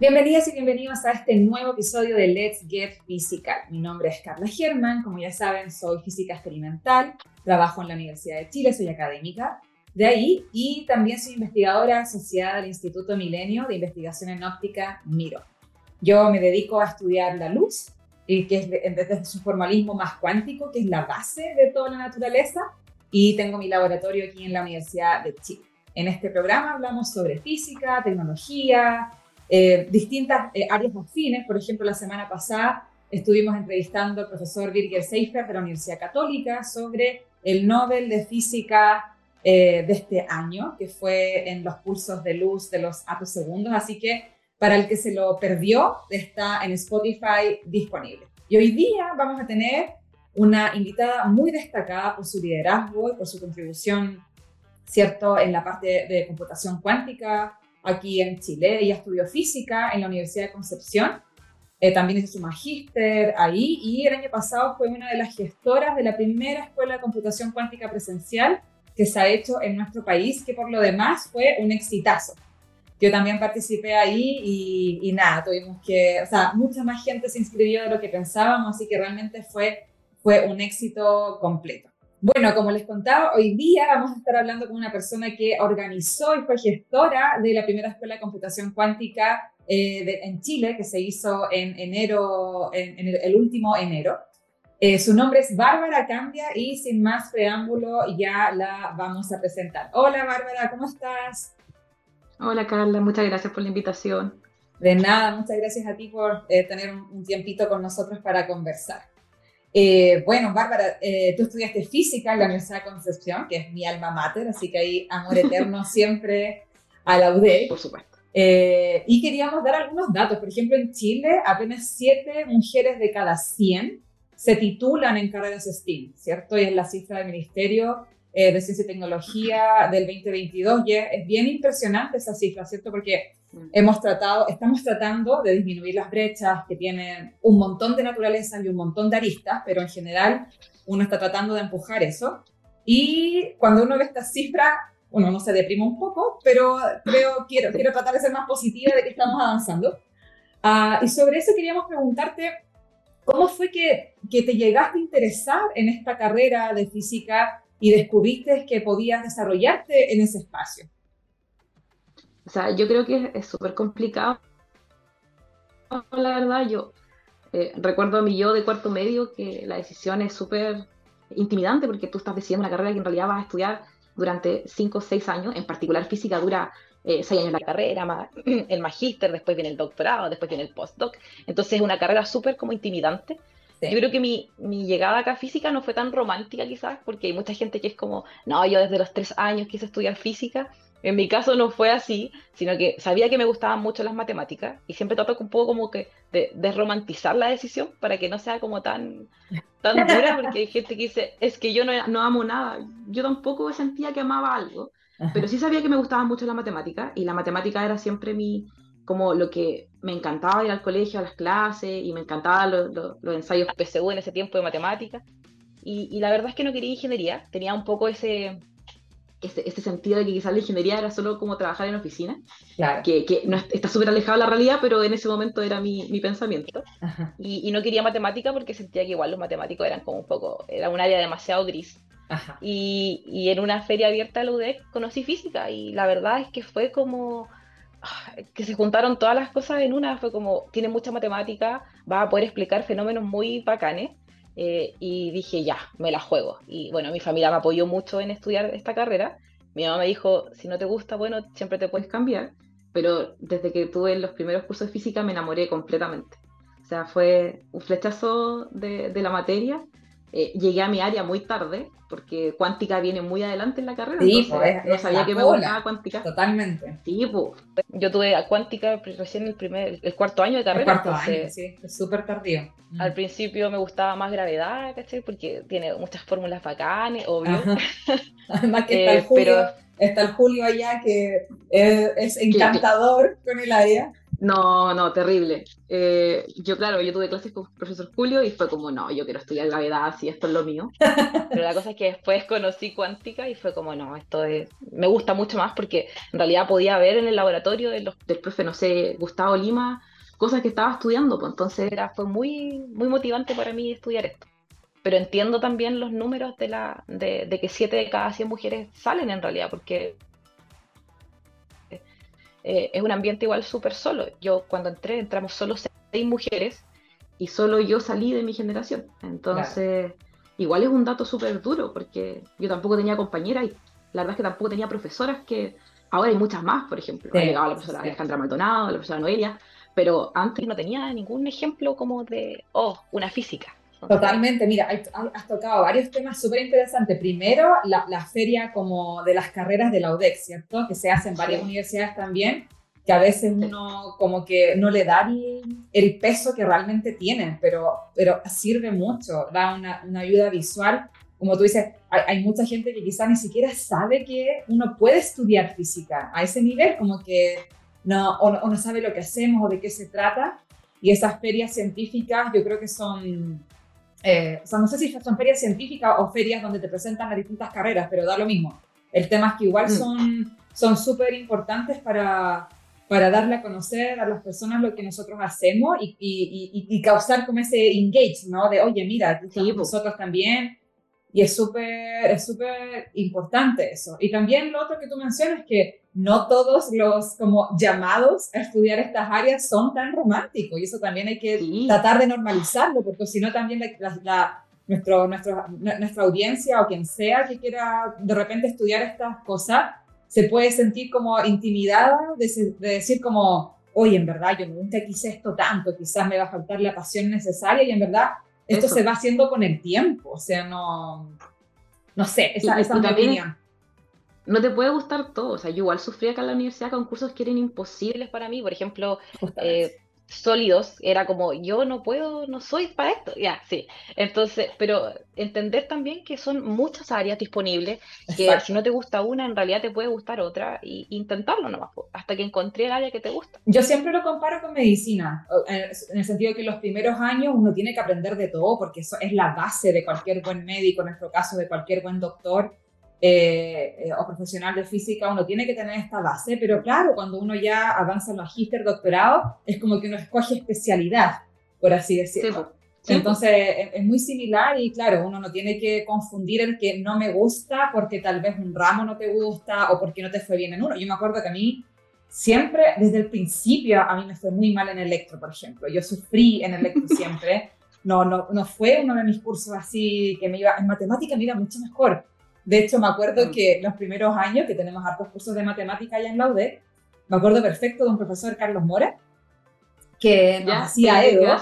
Bienvenidas y bienvenidos a este nuevo episodio de Let's Get Physical. Mi nombre es Carla Germán, como ya saben, soy física experimental, trabajo en la Universidad de Chile, soy académica de ahí y también soy investigadora asociada al Instituto Milenio de Investigación en Óptica MIRO. Yo me dedico a estudiar la luz, y que es desde su formalismo más cuántico, que es la base de toda la naturaleza, y tengo mi laboratorio aquí en la Universidad de Chile. En este programa hablamos sobre física, tecnología, eh, distintas eh, áreas afines. Por ejemplo, la semana pasada estuvimos entrevistando al profesor Birger Seifert de la Universidad Católica sobre el Nobel de Física eh, de este año, que fue en los pulsos de luz de los segundos. Así que para el que se lo perdió, está en Spotify disponible. Y hoy día vamos a tener una invitada muy destacada por su liderazgo y por su contribución, ¿cierto?, en la parte de computación cuántica, aquí en Chile. Ella estudió física en la Universidad de Concepción, eh, también hizo su magíster ahí y el año pasado fue una de las gestoras de la primera escuela de computación cuántica presencial que se ha hecho en nuestro país, que por lo demás fue un exitazo. Yo también participé ahí y, y nada, tuvimos que, o sea, mucha más gente se inscribió de lo que pensábamos, así que realmente fue, fue un éxito completo. Bueno, como les contaba, hoy día vamos a estar hablando con una persona que organizó y fue gestora de la primera escuela de computación cuántica eh, en Chile, que se hizo en enero, en, el, último enero. Eh, su nombre es Bárbara Cambia y sin más preámbulo ya la vamos a presentar. Hola Bárbara, ¿cómo estás? Hola Carla, muchas gracias por la invitación. De nada, muchas gracias a ti por eh, tener un tiempito con nosotros para conversar. Eh, bueno, Bárbara, eh, tú estudiaste física en la Universidad de Concepción, que es mi alma mater, así que hay amor eterno siempre a la. Por supuesto. Eh, y queríamos dar algunos datos. Por ejemplo, en Chile, apenas 7 mujeres de cada 100 se titulan en carreras STEAM, ¿cierto? Y es la cifra del Ministerio de Ciencia y Tecnología del 2022. Y es bien impresionante esa cifra, ¿cierto? Porque Hemos tratado, estamos tratando de disminuir las brechas que tienen un montón de naturaleza y un montón de aristas, pero en general uno está tratando de empujar eso. Y cuando uno ve estas cifras, uno no se deprime un poco, pero creo, quiero, quiero tratar de ser más positiva de que estamos avanzando. Ah, y sobre eso queríamos preguntarte, ¿cómo fue que, que te llegaste a interesar en esta carrera de física y descubriste que podías desarrollarte en ese espacio? O sea, yo creo que es súper complicado. La verdad, yo eh, recuerdo a mi yo de cuarto medio que la decisión es súper intimidante porque tú estás decidiendo una carrera que en realidad vas a estudiar durante cinco o seis años. En particular, física dura eh, seis años la carrera, el magíster, después viene el doctorado, después viene el postdoc. Entonces es una carrera súper como intimidante. Yo creo que mi, mi, llegada acá a física no fue tan romántica quizás, porque hay mucha gente que es como, no, yo desde los tres años quise estudiar física, en mi caso no fue así, sino que sabía que me gustaban mucho las matemáticas y siempre trato un poco como que de, de romantizar la decisión para que no sea como tan, tan dura, porque hay gente que dice, es que yo no, no amo nada. Yo tampoco sentía que amaba algo, pero sí sabía que me gustaba mucho la matemática y la matemática era siempre mi, como lo que me encantaba ir al colegio, a las clases y me encantaban los, ensayos PSU en ese tiempo de matemáticas. Y, y la verdad es que no quería ingeniería, tenía un poco ese ese, sentido de que quizás la ingeniería era solo como trabajar en oficina, que, que no, está súper alejado de la realidad, pero en ese momento era mi, mi pensamiento. Y, y, no quería matemática porque sentía que igual los matemáticos eran como un poco, era un área demasiado gris. Y, y, en una feria abierta de la UDEC conocí física y la verdad es que fue como ah, que se juntaron todas las cosas en una, fue como, tiene mucha matemática, va a poder explicar fenómenos muy bacanes eh, y dije, ya, me la juego. Y bueno, mi familia me apoyó mucho en estudiar esta carrera. Mi mamá me dijo, si no te gusta, bueno, siempre te puedes cambiar. Pero desde que tuve los primeros cursos de física me enamoré completamente. O sea, fue un flechazo de, de la materia eh, llegué a mi área muy tarde, porque cuántica viene muy adelante en la carrera. Sí, pues, no sabía que me gustaba cuántica. Totalmente. Sí, pues. Yo tuve a cuántica recién el primer, el cuarto año de carrera. El cuarto año, sí, es súper tardío. Mm. Al principio me gustaba más gravedad, ¿cachai? Porque tiene muchas fórmulas bacanes, obvio. Además que está el eh, Julio, está el Julio allá que es, encantador con el área. No, no, terrible. Eh, yo, claro, yo tuve clases con el profesor Julio y fue como, no, yo quiero estudiar gravedad, si esto es lo mío. Pero la cosa es que después conocí cuántica y fue como, no, esto es, me gusta mucho más porque en realidad podía ver en el laboratorio de los, del profe, no sé, Gustavo Lima, cosas que estaba estudiando, pues entonces era, fue muy, muy motivante para mí estudiar esto. Pero entiendo también los números de, la, de, de que 7 de cada 100 mujeres salen en realidad, porque eh, es un ambiente igual súper solo. Yo cuando entré, entramos solo seis mujeres y solo yo salí de mi generación. Entonces, igual es un dato súper duro porque yo tampoco tenía compañeras y la verdad es que tampoco tenía profesoras que ahora hay muchas más, por ejemplo. ha llegado la profesora Alejandra Maldonado, la profesora Noelia, pero antes no tenía ningún ejemplo como de, oh, una física. Totalmente, mira, has tocado varios temas súper interesantes. Primero, la, feria como de las carreras de la UDEC, ¿cierto? Que se hace en varias universidades también, que a veces uno como que no le da el, peso que realmente tienen, pero, pero sirve mucho, da una, una ayuda visual. Como tú dices, hay, mucha gente que quizás ni siquiera sabe que uno puede estudiar física a ese nivel, como que no, o no sabe lo que hacemos o de qué se trata. Y esas ferias científicas yo creo que son eh, o sea, no sé si son ferias científicas o ferias donde te presentan las distintas carreras, pero da lo mismo. El tema es que igual mm. son súper importantes para, para darle a conocer a las personas lo que nosotros hacemos y, y, y, causar como ese engage, ¿no? De, oye, mira, sí, nosotros también. Y es súper es súper importante eso. Y también lo otro que tú mencionas que no todos los como llamados a estudiar estas áreas son tan románticos y eso también hay que tratar de normalizarlo porque si no también la, nuestro, nuestro, nuestra audiencia o quien sea que quiera de repente estudiar estas cosas se puede sentir como intimidada de, decir como, oye, en verdad yo nunca quise esto tanto, quizás me va a faltar la pasión necesaria y en verdad esto se va haciendo con el tiempo, o sea, no, no sé, esa, esa es mi opinión no te puede gustar todo. O sea, yo igual sufrí acá en la universidad con cursos que eran imposibles para mí. Por ejemplo, eh, sólidos, era como, yo no puedo, no soy para esto. Ya, sí. Entonces, pero entender también que son muchas áreas disponibles, que si no te gusta una, en realidad te puede gustar otra, e intentarlo nomás, hasta que encontré el área que te gusta. Yo siempre lo comparo con medicina, en el sentido de que los primeros años uno tiene que aprender de todo, porque eso es la base de cualquier buen médico, en nuestro caso de cualquier buen doctor eh, eh, o profesional de física, uno tiene que tener esta base, pero claro, cuando uno ya avanza en magíster, doctorado, es como que uno escoge especialidad, por así decirlo. Entonces es, muy similar y claro, uno no tiene que confundir el que no me gusta porque tal vez un ramo no te gusta o porque no te fue bien en uno. Yo me acuerdo que a mí siempre, desde el principio, a mí me fue muy mal en electro, por ejemplo. Yo sufrí en electro siempre. No, no, no fue uno de mis cursos así que me iba, en matemática me iba mucho mejor de hecho, me acuerdo mm. que los primeros años que tenemos hartos cursos de matemática allá en la UDEC, me acuerdo perfecto de un profesor, Carlos Mora, que nos hacía Edo.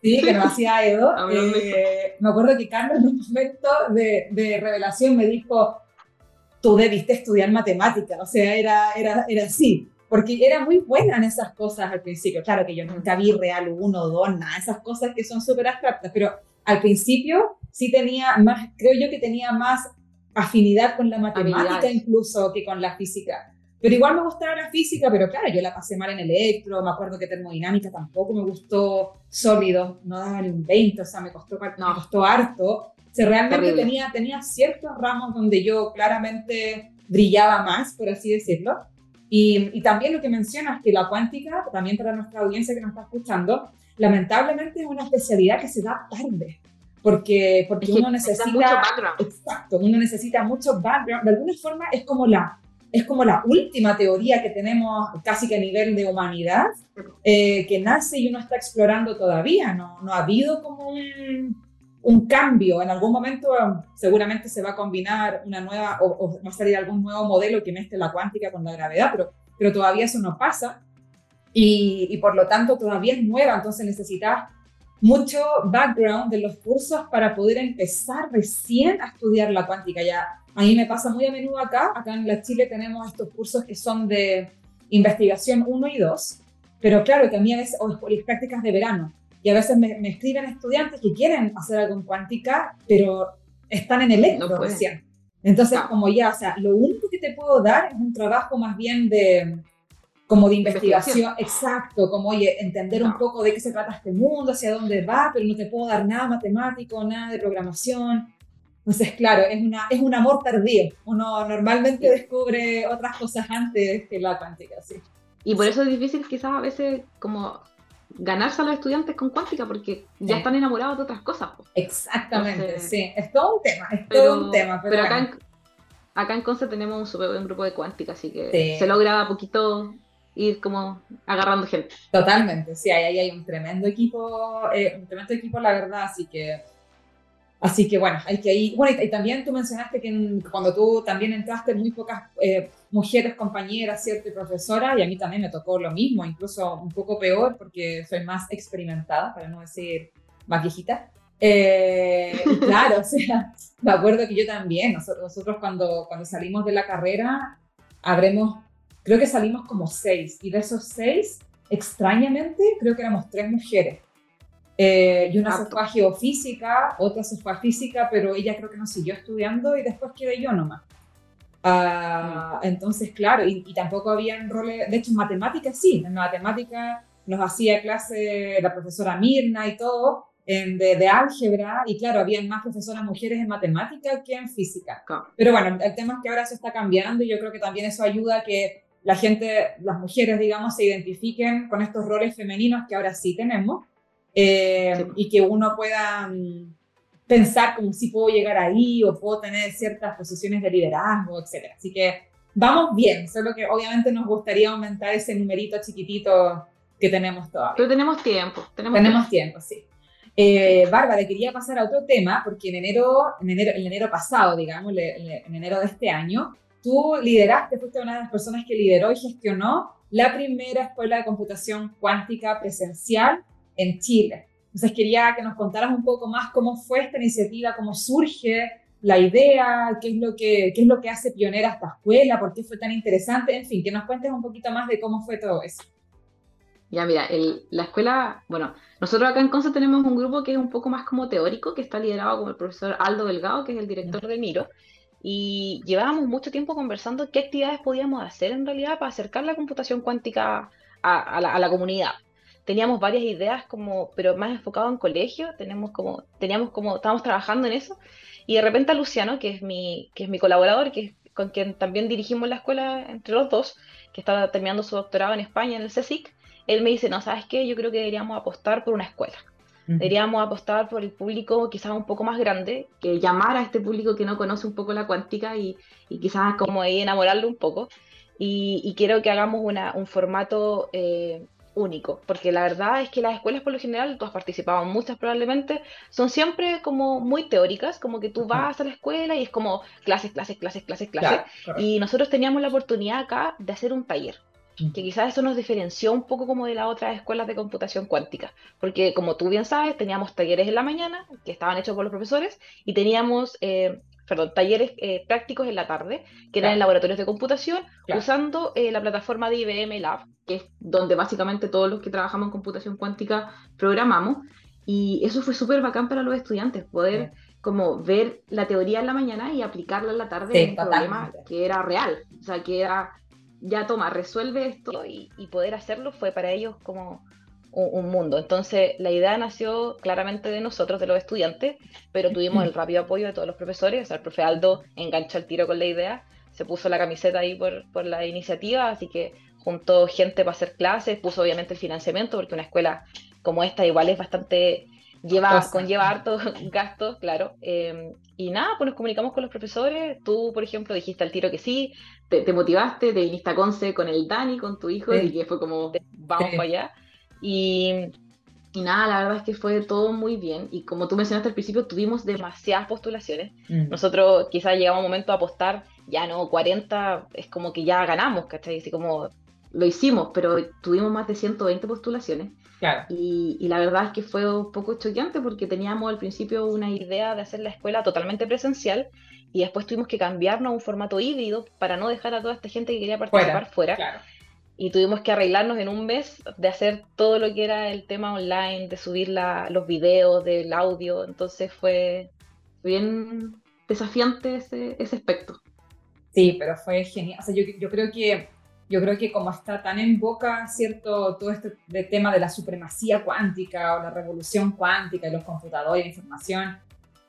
Sí, que nos hacía Edo. Eh, me acuerdo que Carlos en un momento de, de, revelación me dijo, tú debiste estudiar matemática, o sea, era, era, era así, porque era muy buena en esas cosas al principio. Claro que yo nunca vi real uno, dos, nada, esas cosas que son súper abstractas, pero al principio sí tenía más, creo yo que tenía más afinidad con la matemática incluso que con la física. Pero igual me gustaba la física, pero claro, yo la pasé mal en electro, me acuerdo que termodinámica tampoco me gustó sólido, no daba ni un 20, o sea, me costó, no. me costó harto. O sea, realmente tenía, tenía ciertos ramos donde yo claramente brillaba más, por así decirlo. Y, y, también lo que mencionas, que la cuántica, también para nuestra audiencia que nos está escuchando, lamentablemente es una especialidad que se da tarde porque, porque uno necesita mucho background. Exacto, uno necesita mucho background. De alguna forma es como la es como la última teoría que tenemos casi que a nivel de humanidad, eh, que nace y uno está explorando todavía. No, no ha habido como un, un, cambio. En algún momento seguramente se va a combinar una nueva, o, va a salir algún nuevo modelo que mezcle la cuántica con la gravedad, pero, pero todavía eso no pasa. Y, y por lo tanto todavía es nueva, entonces necesitas mucho background de los cursos para poder empezar recién a estudiar la cuántica. Ya a mí me pasa muy a menudo acá, acá en la Chile tenemos estos cursos que son de investigación 1 y 2, pero claro que a mí a veces, o las prácticas de verano, y a veces me, escriben estudiantes que quieren hacer algo en cuántica, pero están en el no recién. Entonces, como ya, o sea, lo único que te puedo dar es un trabajo más bien de como de investigación, exacto, como oye, entender un poco de qué se trata este mundo, hacia dónde va, pero no te puedo dar nada matemático, nada de programación. Entonces, claro, es, una, es un amor tardío. Uno normalmente descubre otras cosas antes que la cuántica, sí. Y por eso es difícil quizás a veces como ganarse a los estudiantes con cuántica porque ya están enamorados de otras cosas. Exactamente, sí. Es todo un tema, es todo un tema. Pero, acá, en, acá en Conce tenemos un buen grupo de cuántica, así que se logra poquito ir como agarrando gente. Totalmente, sí, ahí hay un tremendo equipo, eh, un tremendo equipo, la verdad, así que Así que bueno, hay que ir. Bueno, y, también tú mencionaste que cuando tú también entraste, muy pocas eh, mujeres compañeras, ¿cierto? Y profesoras, y a mí también me tocó lo mismo, incluso un poco peor porque soy más experimentada, para no decir más viejita. Eh, claro, o sea, me acuerdo que yo también, nosotros, nosotros cuando, cuando salimos de la carrera, habremos, creo que salimos como seis, y de esos seis, extrañamente, creo que éramos tres mujeres. Eh, y una se fue a geofísica, otra se fue a física, pero ella creo que no siguió estudiando y después quedé yo nomás. Ah, mm. Entonces, claro, y, tampoco había roles, de hecho en matemáticas sí, en matemáticas nos hacía clase la profesora Mirna y todo, en, de, de, álgebra, y claro, había más profesoras mujeres en matemáticas que en física. Pero bueno, el tema es que ahora se está cambiando y yo creo que también eso ayuda a que la gente, las mujeres, digamos, se identifiquen con estos roles femeninos que ahora sí tenemos eh, y que uno pueda mm, pensar como si puedo llegar ahí o puedo tener ciertas posiciones de liderazgo, etc. Así que vamos bien, solo que obviamente nos gustaría aumentar ese numerito chiquitito que tenemos todavía. Pero tenemos tiempo. Tenemos, tiempo. sí. Eh, Bárbara, quería pasar a otro tema, porque en enero, en enero, en enero pasado, digamos, en enero de este año, tú lideraste, fuiste una de las personas que lideró y gestionó la primera escuela de computación cuántica presencial en Chile. Entonces quería que nos contaras un poco más cómo fue esta iniciativa, cómo surge la idea, qué es lo que, qué es lo que hace pionera esta escuela, por qué fue tan interesante, en fin, que nos cuentes un poquito más de cómo fue todo eso. Ya, mira, la escuela, bueno, nosotros acá en Conce tenemos un grupo que es un poco más como teórico, que está liderado por el profesor Aldo Delgado, que es el director de Miro, y llevábamos mucho tiempo conversando qué actividades podíamos hacer en realidad para acercar la computación cuántica a, la, comunidad teníamos varias ideas como, pero más enfocado en colegio, tenemos como, teníamos como, estábamos trabajando en eso, y de repente a Luciano, que es mi, que es mi colaborador, que es con quien también dirigimos la escuela entre los dos, que estaba terminando su doctorado en España en el CSIC, él me dice, no, ¿sabes qué? Yo creo que deberíamos apostar por una escuela. Deberíamos apostar por el público quizás un poco más grande, que llamar a este público que no conoce un poco la cuántica y, y quizás como ahí enamorarlo un poco. Y, y quiero que hagamos una, un formato eh, único, porque la verdad es que las escuelas por lo general, tú has participado en muchas probablemente, son siempre como muy teóricas, como que tú vas a la escuela y es como clases, clases, clases, clases, clases. y nosotros teníamos la oportunidad acá de hacer un taller que quizás eso nos diferenció un poco como de las otras escuelas de computación cuántica, porque como tú bien sabes, teníamos talleres en la mañana que estaban hechos por los profesores y teníamos eh, perdón, talleres eh, prácticos en la tarde, que eran en laboratorios de computación, usando eh, la plataforma de IBM Lab, que es donde básicamente todos los que trabajamos en computación cuántica programamos. Y eso fue súper bacán para los estudiantes, poder como ver la teoría en la mañana y aplicarla en la tarde en un problema que era real. O sea, que era, ya toma, resuelve esto y, y poder hacerlo fue para ellos como un, mundo. Entonces, la idea nació claramente de nosotros, de los estudiantes, pero tuvimos el rápido apoyo de todos los profesores. O sea, el profe Aldo enganchó el tiro con la idea, se puso la camiseta ahí por, por la iniciativa, así que juntó gente para hacer clases, puso obviamente el financiamiento, porque una escuela como esta igual es bastante lleva, conlleva hartos gastos, claro. Em, y nada, pues nos comunicamos con los profesores. Tú, por ejemplo, dijiste al tiro que sí, te, motivaste, te viniste a Conce con el Dani, con tu hijo, y que fue como, vamos para allá. Y, nada, la verdad es que fue todo muy bien. Y como tú mencionaste al principio, tuvimos demasiadas postulaciones. Mm. Nosotros quizás llegamos a un momento a apostar, ya no, 40 es como que ya ganamos, ¿cachai? Así como lo hicimos, pero tuvimos más de 120 postulaciones. Y, y, la verdad es que fue un poco choqueante porque teníamos al principio una idea de hacer la escuela totalmente presencial y después tuvimos que cambiarnos a un formato híbrido para no dejar a toda esta gente que quería participar fuera. fuera y tuvimos que arreglarnos en un mes de hacer todo lo que era el tema online, de subir los videos, del audio, entonces fue bien desafiante ese, ese aspecto. Sí, pero fue genial. O sea, yo, yo creo que yo creo que como está tan en boca, ¿cierto? Todo este tema de la supremacía cuántica o la revolución cuántica y los computadores de información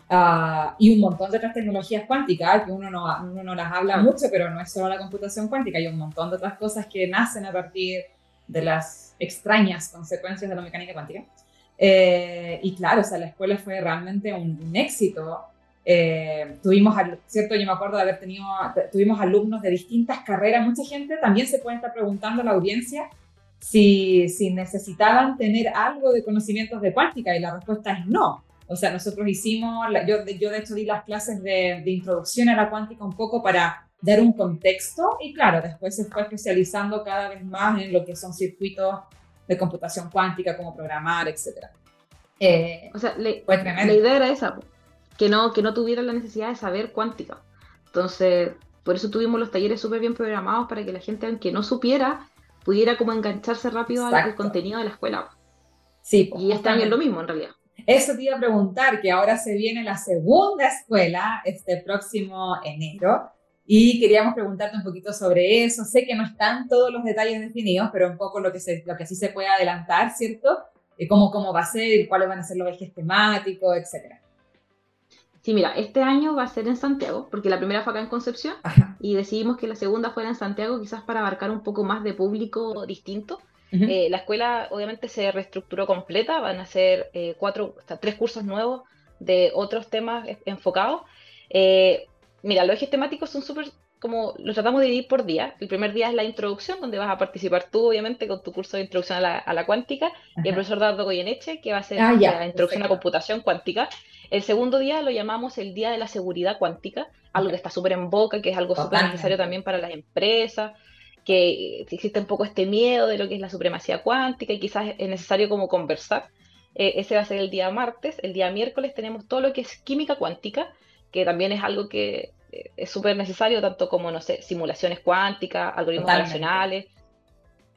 uh, y un montón de otras tecnologías cuánticas, que uno no, uno no las habla mucho, pero no es solo la computación cuántica, hay un montón de otras cosas que nacen a partir de las extrañas consecuencias de la mecánica cuántica. Eh, y claro, o sea, la escuela fue realmente un, un éxito eh, tuvimos, ¿cierto? Yo me acuerdo de haber tenido, tuvimos alumnos de distintas carreras, mucha gente también se puede estar preguntando a la audiencia si, si necesitaban tener algo de conocimientos de cuántica y la respuesta es no. O sea, nosotros hicimos, yo, yo de hecho di las clases de, de introducción a la cuántica un poco para dar un contexto y claro, después se fue especializando cada vez más en lo que son circuitos de computación cuántica, cómo programar, etc. Eh, o sea, la idea era esa, que no, que no tuvieran la necesidad de saber cuántica. Entonces, por eso tuvimos los talleres súper bien programados para que la gente, aunque no supiera, pudiera como engancharse rápido al contenido de la escuela. Sí, y este año es lo mismo en realidad. Eso te iba a preguntar, que ahora se viene la segunda escuela este próximo enero. Y queríamos preguntarte un poquito sobre eso. Sé que no están todos los detalles definidos, pero un poco lo que, se, lo que sí se puede adelantar, ¿cierto? cómo, cómo va a ser, cuáles van a ser los ejes temáticos, etcétera. Sí, mira, este año va a ser en Santiago, porque la primera fue acá en Concepción, y decidimos que la segunda fuera en Santiago, quizás para abarcar un poco más de público distinto. Eh, la escuela obviamente se reestructuró completa, van a ser eh, cuatro, tres cursos nuevos de otros temas enfocados. Eh, mira, los ejes temáticos son súper como los tratamos de dividir por día. El primer día es la introducción, donde vas a participar tú, obviamente, con tu curso de introducción a la, cuántica, y el profesor Dardo Goyeneche, que va a ser ah, la introducción a computación cuántica. El segundo día lo llamamos el Día de la Seguridad Cuántica, algo que está súper en boca, que es algo súper necesario también para las empresas, que existe un poco este miedo de lo que es la supremacía cuántica y quizás es necesario como conversar. Eh, ese va a ser el día martes. El día miércoles tenemos todo lo que es química cuántica, que también es algo que es súper necesario, tanto como, no sé, simulaciones cuánticas, algoritmos relacionales.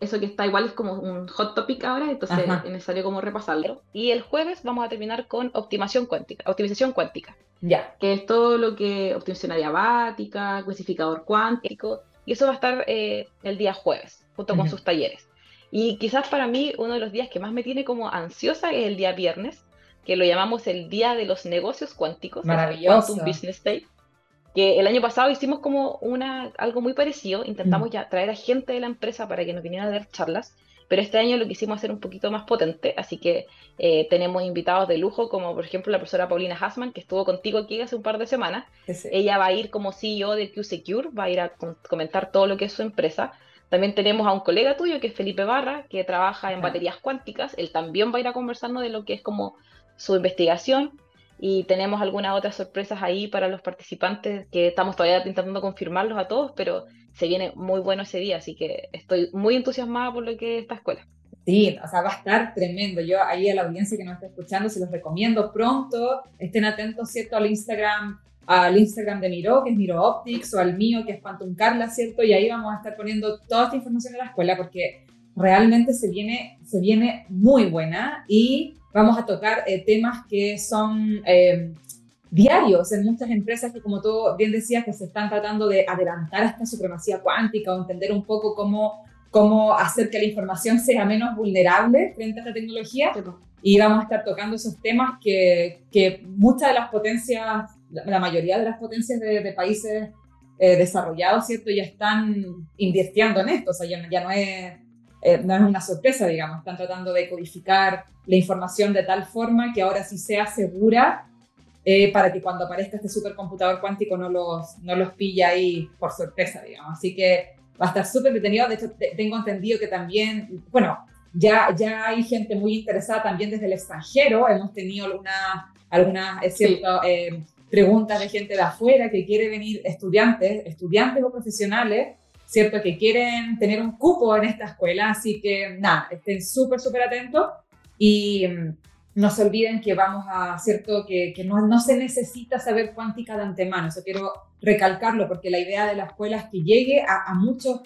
Eso que está igual es como un hot topic ahora, entonces es necesario como repasarlo. Y el jueves vamos a terminar con optimización cuántica, optimización cuántica. Ya. Que es todo lo que optimización adiabática, clasificador cuántico, y eso va a estar eh, el día jueves, junto con sus talleres. Y quizás para mí uno de los días que más me tiene como ansiosa es el día viernes, que lo llamamos el día de los negocios cuánticos. Maravilloso. Quantum Business Day que el año pasado hicimos como una, algo muy parecido, intentamos mm. ya traer a gente de la empresa para que nos vinieran a dar charlas, pero este año lo quisimos hacer un poquito más potente, así que eh, tenemos invitados de lujo, como por ejemplo la profesora Paulina Hassman, que estuvo contigo aquí hace un par de semanas. Ella va a ir como CEO de QSecure, va a ir a comentar todo lo que es su empresa. También tenemos a un colega tuyo, que es Felipe Barra, que trabaja en baterías cuánticas. Él también va a ir a conversarnos de lo que es como su investigación y tenemos algunas otras sorpresas ahí para los participantes que estamos todavía intentando confirmarlos a todos, pero se viene muy bueno ese día, así que estoy muy entusiasmada por lo que es esta escuela. Sí, o sea, va a estar tremendo. Yo ahí a la audiencia que nos está escuchando se los recomiendo pronto. Estén atentos, ¿cierto? Al Instagram, al Instagram de Miro, que es Miro Optics, o al mío, que es Quantum Carla, ¿cierto? Y ahí vamos a estar poniendo toda esta información en la escuela porque realmente se viene, se viene muy buena y vamos a tocar eh, temas que son eh, diarios en muchas empresas que, como tú bien decías, que se están tratando de adelantar a esta supremacía cuántica o entender un poco cómo, cómo hacer que la información sea menos vulnerable frente a esta tecnología. Y vamos a estar tocando esos temas que, que muchas de las potencias, la mayoría de las potencias de, países eh, desarrollados, ¿cierto? Ya están invirtiendo en esto, o sea, ya, ya no es eh, no es una sorpresa, digamos, están tratando de codificar la información de tal forma que ahora sí sea segura eh, para que cuando aparezca este supercomputador cuántico no los, no los pilla ahí por sorpresa, digamos. Así que va a estar súper detenido. De hecho, tengo entendido que también, bueno, ya, ya hay gente muy interesada también desde el extranjero. Hemos tenido algunas alguna, eh, preguntas de gente de afuera que quiere venir, estudiantes, estudiantes o profesionales, ¿cierto? Que quieren tener un cupo en esta escuela, así que nada, estén súper, súper atentos y mm, no se olviden que vamos a, ¿cierto? Que, que no, no, se necesita saber cuántica de antemano, eso quiero recalcarlo porque la idea de la escuela es que llegue a, a muchos,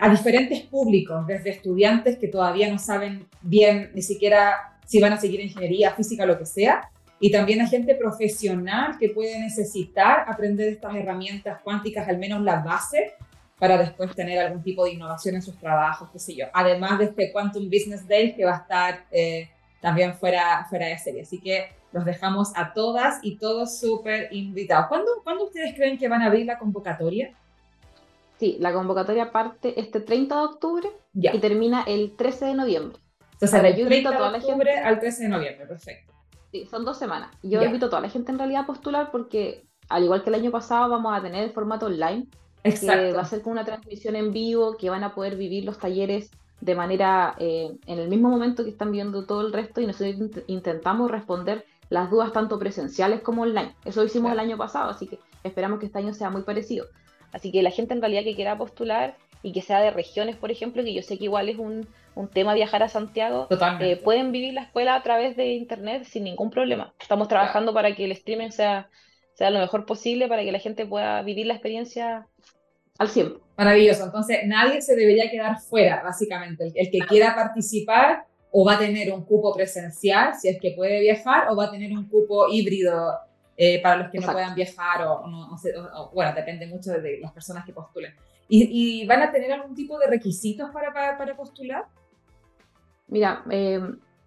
a diferentes públicos, desde estudiantes que todavía no saben bien ni siquiera si van a seguir ingeniería, física, lo que sea, y también a gente profesional que puede necesitar aprender estas herramientas cuánticas, al menos la base, para después tener algún tipo de innovación en sus trabajos, qué sé yo. Además de este Quantum Business Day que va a estar eh, también fuera, fuera de serie. Así que los dejamos a todas y todos súper invitados. ¿Cuándo, ¿Cuándo ustedes creen que van a abrir la convocatoria? Sí, la convocatoria parte este 30 de octubre y termina el 13 de noviembre. Entonces, del 30 de octubre al 13 de noviembre, perfecto. Sí, son dos semanas. Yo invito a toda la gente en realidad a postular porque, al igual que el año pasado, vamos a tener el formato online. Exacto. Que va a ser con una transmisión en vivo, que van a poder vivir los talleres de manera, eh, en el mismo momento que están viendo todo el resto y nosotros intentamos responder las dudas tanto presenciales como online. Eso lo hicimos el año pasado, así que esperamos que este año sea muy parecido. Así que la gente en realidad que quiera postular y que sea de regiones, por ejemplo, que yo sé que igual es un, tema viajar a Santiago, eh, pueden vivir la escuela a través de internet sin ningún problema. Estamos trabajando para que el streaming sea, sea lo mejor posible, para que la gente pueda vivir la experiencia al 100. Maravilloso. Entonces, nadie se debería quedar fuera, básicamente. El, que quiera participar o va a tener un cupo presencial, si es que puede viajar, o va a tener un cupo híbrido eh, para los que no puedan viajar o, no, bueno, depende mucho de, las personas que postulen. ¿Y, van a tener algún tipo de requisitos para, para, postular? Mira, eh,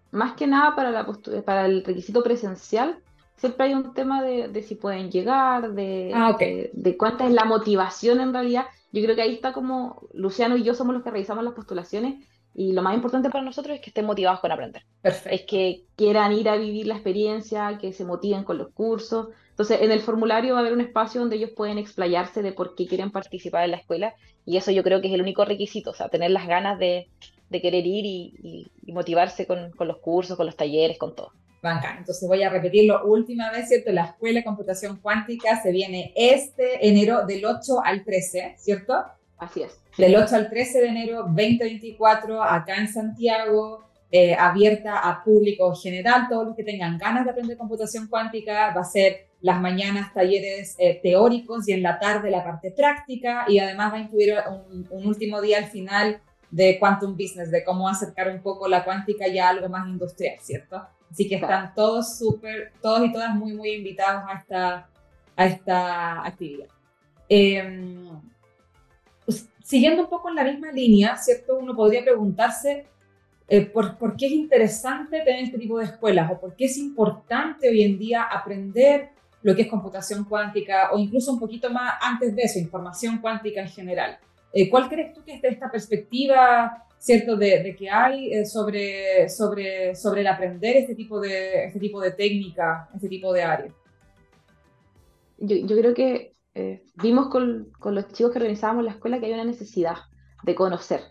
más que nada para, la para el requisito presencial, siempre hay un tema de, si pueden llegar, de, ah, de, de, cuánta es la motivación en realidad. Yo creo que ahí está como Luciano y yo somos los que revisamos las postulaciones y lo más importante para nosotros es que estén motivados con aprender. Es que quieran ir a vivir la experiencia, que se motiven con los cursos. Entonces, en el formulario va a haber un espacio donde ellos pueden explayarse de por qué quieren participar en la escuela y eso yo creo que es el único requisito, o sea, tener las ganas de, querer ir y, motivarse con, los cursos, con los talleres, con todo. Banca. Entonces voy a repetirlo última vez, ¿cierto? La Escuela de Computación Cuántica se viene este enero del 8 al 13, ¿cierto? Así es. Del 8 al 13 de enero 2024, acá en Santiago, eh, abierta a público general, todos los que tengan ganas de aprender computación cuántica, va a ser las mañanas talleres eh, teóricos y en la tarde la parte práctica y además va a incluir un, último día al final de Quantum Business, de cómo acercar un poco la cuántica ya a algo más industrial, ¿cierto? Así que están todos súper, todos y todas muy, muy invitados a esta, a esta actividad. Eh, siguiendo un poco en la misma línea, ¿cierto? Uno podría preguntarse eh, por, por, qué es interesante tener este tipo de escuelas o por qué es importante hoy en día aprender lo que es computación cuántica o incluso un poquito más antes de eso, información cuántica en general. Eh, ¿Cuál crees tú que es de esta perspectiva, cierto, de, que hay eh, sobre, sobre, sobre el aprender este tipo de, este tipo de técnica, este tipo de área? Yo, yo creo que eh, vimos con, con, los chicos que organizábamos la escuela que hay una necesidad de conocer.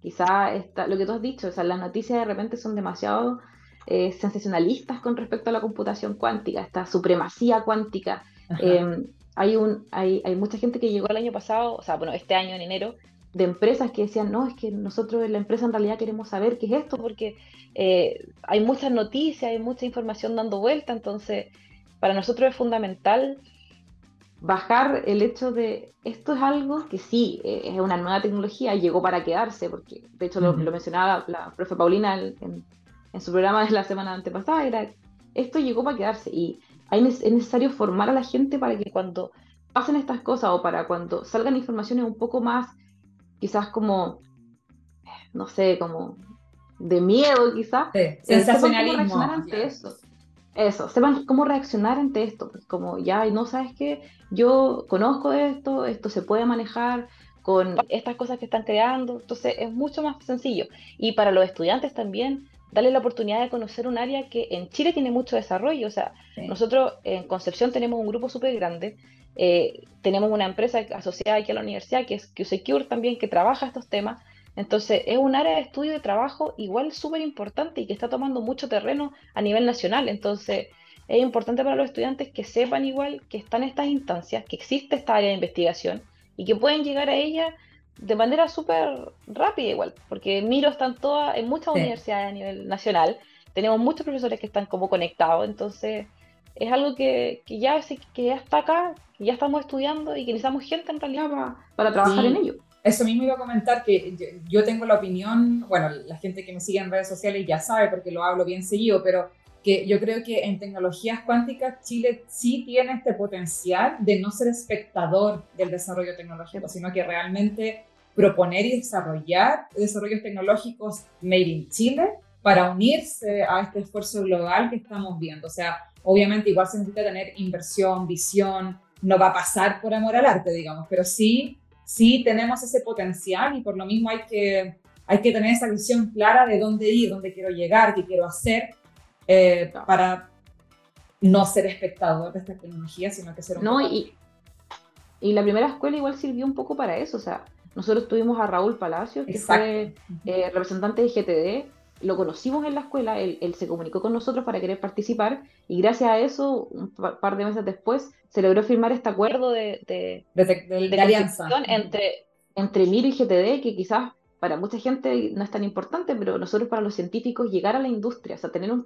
Quizá lo que tú has dicho, o sea, las noticias de repente son demasiado eh, sensacionalistas con respecto a la computación cuántica, esta supremacía cuántica. Em, hay, un, hay, hay, mucha gente que llegó el año pasado, o sea, bueno, este año en enero, de empresas que decían, no, es que nosotros en la empresa en realidad queremos saber qué es esto, porque eh, hay muchas noticias, hay mucha información dando vuelta, entonces para nosotros es fundamental bajar el hecho de esto es algo que sí, eh, es una nueva tecnología, llegó para quedarse, porque de hecho lo, mencionaba la profe Paulina en, su programa de la semana antepasada, era esto llegó para quedarse y hay, es necesario formar a la gente para que cuando pasen estas cosas o para cuando salgan informaciones un poco más, quizás como, no sé, como de miedo quizás, sí, eh, sensacionalismo. ante eso eso, sepan cómo reaccionar ante esto, pues, como ya no sabes qué, yo conozco esto, esto se puede manejar con estas cosas que están creando, entonces es mucho más sencillo. Y para los estudiantes también, darle la oportunidad de conocer un área que en Chile tiene mucho desarrollo, o sea, nosotros en Concepción tenemos un grupo súper grande, eh, tenemos una empresa asociada aquí a la universidad que es QSecure también, que trabaja estos temas, entonces, es un área de estudio y de trabajo igual súper importante y que está tomando mucho terreno a nivel nacional. Entonces, es importante para los estudiantes que sepan igual que están estas instancias, que existe esta área de investigación y que pueden llegar a ella de manera súper rápida igual, porque Miro están todas en muchas universidades a nivel nacional, tenemos muchos profesores que están como conectados, entonces es algo que, que ya, que ya está acá, que ya estamos estudiando y que necesitamos gente en realidad para, trabajar en ello. Eso mismo iba a comentar que yo, tengo la opinión, bueno, la gente que me sigue en redes sociales ya sabe porque lo hablo bien seguido, pero que yo creo que en tecnologías cuánticas Chile sí tiene este potencial de no ser espectador del desarrollo tecnológico, sino que realmente proponer y desarrollar desarrollos tecnológicos made in Chile para unirse a este esfuerzo global que estamos viendo. O sea, obviamente igual se necesita tener inversión, visión, no va a pasar por amor al arte, digamos, pero sí, sí tenemos ese potencial y por lo mismo hay que, hay que tener esa visión clara de dónde ir, dónde quiero llegar, qué quiero hacer eh, para no ser espectador de esta tecnología, sino que ser un No, y, y la primera escuela igual sirvió un poco para eso, o sea, nosotros tuvimos a Raúl Palacio, que fue eh, representante de GTD, lo conocimos en la escuela, él, se comunicó con nosotros para querer participar y gracias a eso, un par de meses después, se logró firmar este acuerdo de, de, de, alianza. entre, entre MIR y GTD, que quizás para mucha gente no es tan importante, pero nosotros para los científicos llegar a la industria, o sea, tener un,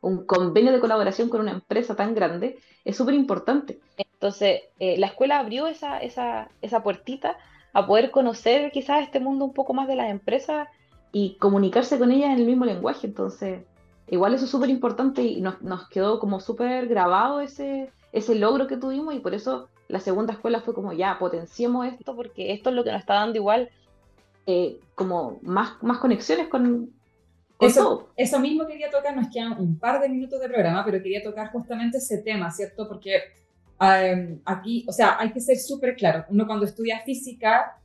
un, convenio de colaboración con una empresa tan grande es súper importante. Entonces, eh, la escuela abrió esa, esa, esa puertita a poder conocer quizás este mundo un poco más de las empresas y comunicarse con ellas en el mismo lenguaje. Entonces, igual eso es súper importante y nos, nos, quedó como súper grabado ese, ese logro que tuvimos y por eso la segunda escuela fue como ya, potenciemos esto porque esto es lo que nos está dando igual eh, como más, más conexiones con, eso, eso mismo quería tocar, nos quedan un par de minutos de programa, pero quería tocar justamente ese tema, ¿cierto? Porque em, aquí, o sea, hay que ser súper claro. Uno cuando estudia física,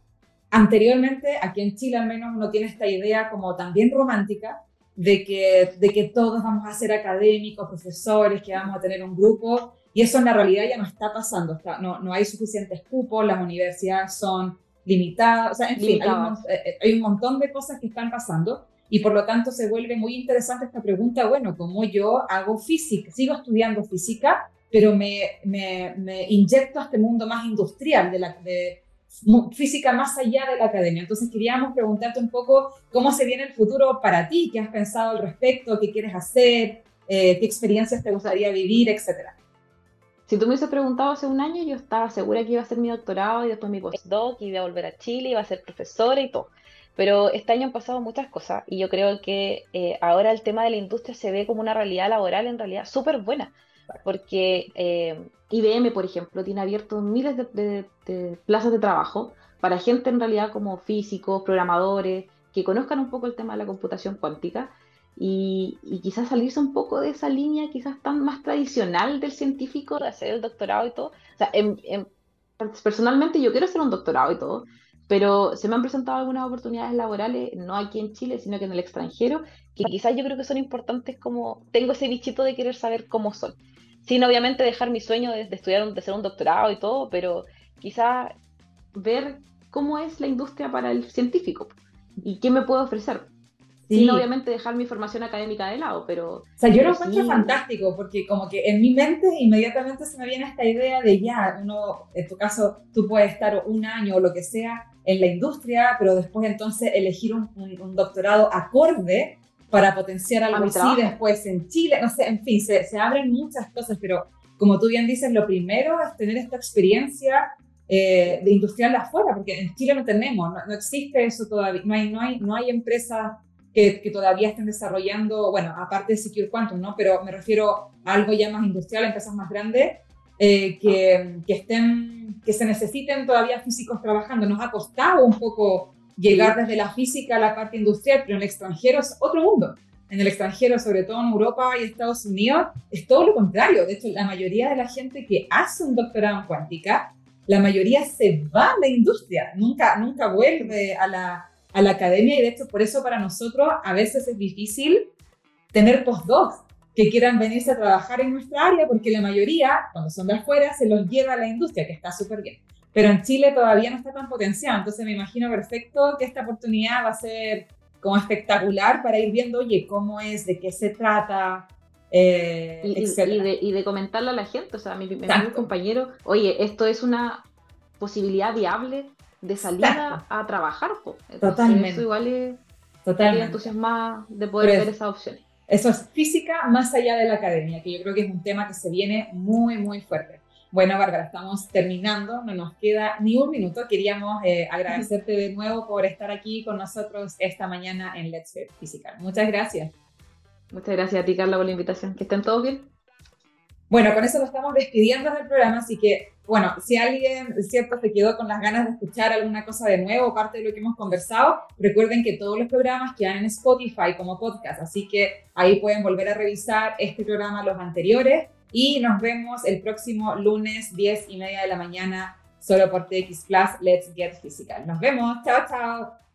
anteriormente, aquí en Chile al menos, uno tiene esta idea como también romántica de que, de que todos vamos a ser académicos, profesores, que vamos a tener un grupo, y eso en la realidad ya no está pasando. Está, no, no hay suficientes cupos, las universidades son limitada, o sea, en fin, eh, eh, hay un, montón de cosas que están pasando y por lo tanto se vuelve muy interesante esta pregunta, bueno, ¿cómo yo hago física? Sigo estudiando física, pero me, me, me inyecto a este mundo más industrial, de, la, de física más allá de la academia. Entonces queríamos preguntarte un poco cómo se viene el futuro para ti, qué has pensado al respecto, qué quieres hacer, eh, qué experiencias te gustaría vivir, etcétera. Si tú me hubieses preguntado hace un año, yo estaba segura que iba a hacer mi doctorado y después mi postdoc, y iba a volver a Chile, iba a ser profesora y todo. Pero este año han pasado muchas cosas y yo creo que eh, ahora el tema de la industria se ve como una realidad laboral en realidad súper buena. Porque eh, IBM, por ejemplo, tiene abierto miles de, de, plazas de trabajo para gente en realidad como físicos, programadores, que conozcan un poco el tema de la computación cuántica y, quizás salirse un poco de esa línea quizás tan más tradicional del científico, de hacer el doctorado y todo. O sea, personalmente yo quiero hacer un doctorado y todo, pero se me han presentado algunas oportunidades laborales, no aquí en Chile, sino que en el extranjero, que quizás yo creo que son importantes como, tengo ese bichito de querer saber cómo son. Sin obviamente dejar mi sueño de, estudiar, de hacer un doctorado y todo, pero quizás ver cómo es la industria para el científico y qué me puede ofrecer sin obviamente dejar mi formación académica de lado, pero... O sea, yo lo encuentro fantástico, porque como que en mi mente inmediatamente se me viene esta idea de ya, uno, en tu caso, tú puedes estar un año o lo que sea en la industria, pero después entonces elegir un, un, doctorado acorde para potenciar algo así después en Chile, no sé, en fin, se, se, abren muchas cosas, pero como tú bien dices, lo primero es tener esta experiencia eh, de industrial afuera, porque en Chile no tenemos, no, no, existe eso todavía, no hay, no hay, no hay empresas que, todavía estén desarrollando, bueno, aparte de Secure Quantum, ¿no? Pero me refiero a algo ya más industrial, empresas más grandes, eh, que, que, estén, que se necesiten todavía físicos trabajando. Nos ha costado un poco llegar desde la física a la parte industrial, pero en el extranjero es otro mundo. En el extranjero, sobre todo en Europa y Estados Unidos, es todo lo contrario. De hecho, la mayoría de la gente que hace un doctorado en cuántica, la mayoría se va a la industria, nunca, nunca vuelve a la, a la academia y de hecho por eso para nosotros a veces es difícil tener postdocs que quieran venirse a trabajar en nuestra área porque la mayoría, cuando son de afuera, se los lleva a la industria, que está súper bien. Pero en Chile todavía no está tan potenciado, entonces me imagino perfecto que esta oportunidad va a ser como espectacular para ir viendo, oye, cómo es, de qué se trata, eh, y, de, y, de, comentarle a la gente, o sea, a mi, mi compañero, oye, esto es una posibilidad viable de salida a trabajar. Totalmente. Eso igual es Totalmente. entusiasmada de poder ver esa opción. Eso es física más allá de la academia, que yo creo que es un tema que se viene muy, muy fuerte. Bueno, Bárbara, estamos terminando, no nos queda ni un minuto. Queríamos eh, agradecerte de nuevo por estar aquí con nosotros esta mañana en Let's Get Physical. Muchas gracias. Muchas gracias a ti, Carla, por la invitación. Que estén todos bien. Bueno, con eso lo estamos despidiendo del programa, así que, bueno, si alguien, cierto, se quedó con las ganas de escuchar alguna cosa de nuevo, parte de lo que hemos conversado, recuerden que todos los programas quedan en Spotify como podcast, así que ahí pueden volver a revisar este programa, los anteriores, y nos vemos el próximo lunes, 10 y media de la mañana, solo por TX Plus, Let's Get Physical. Nos vemos, chao, chao.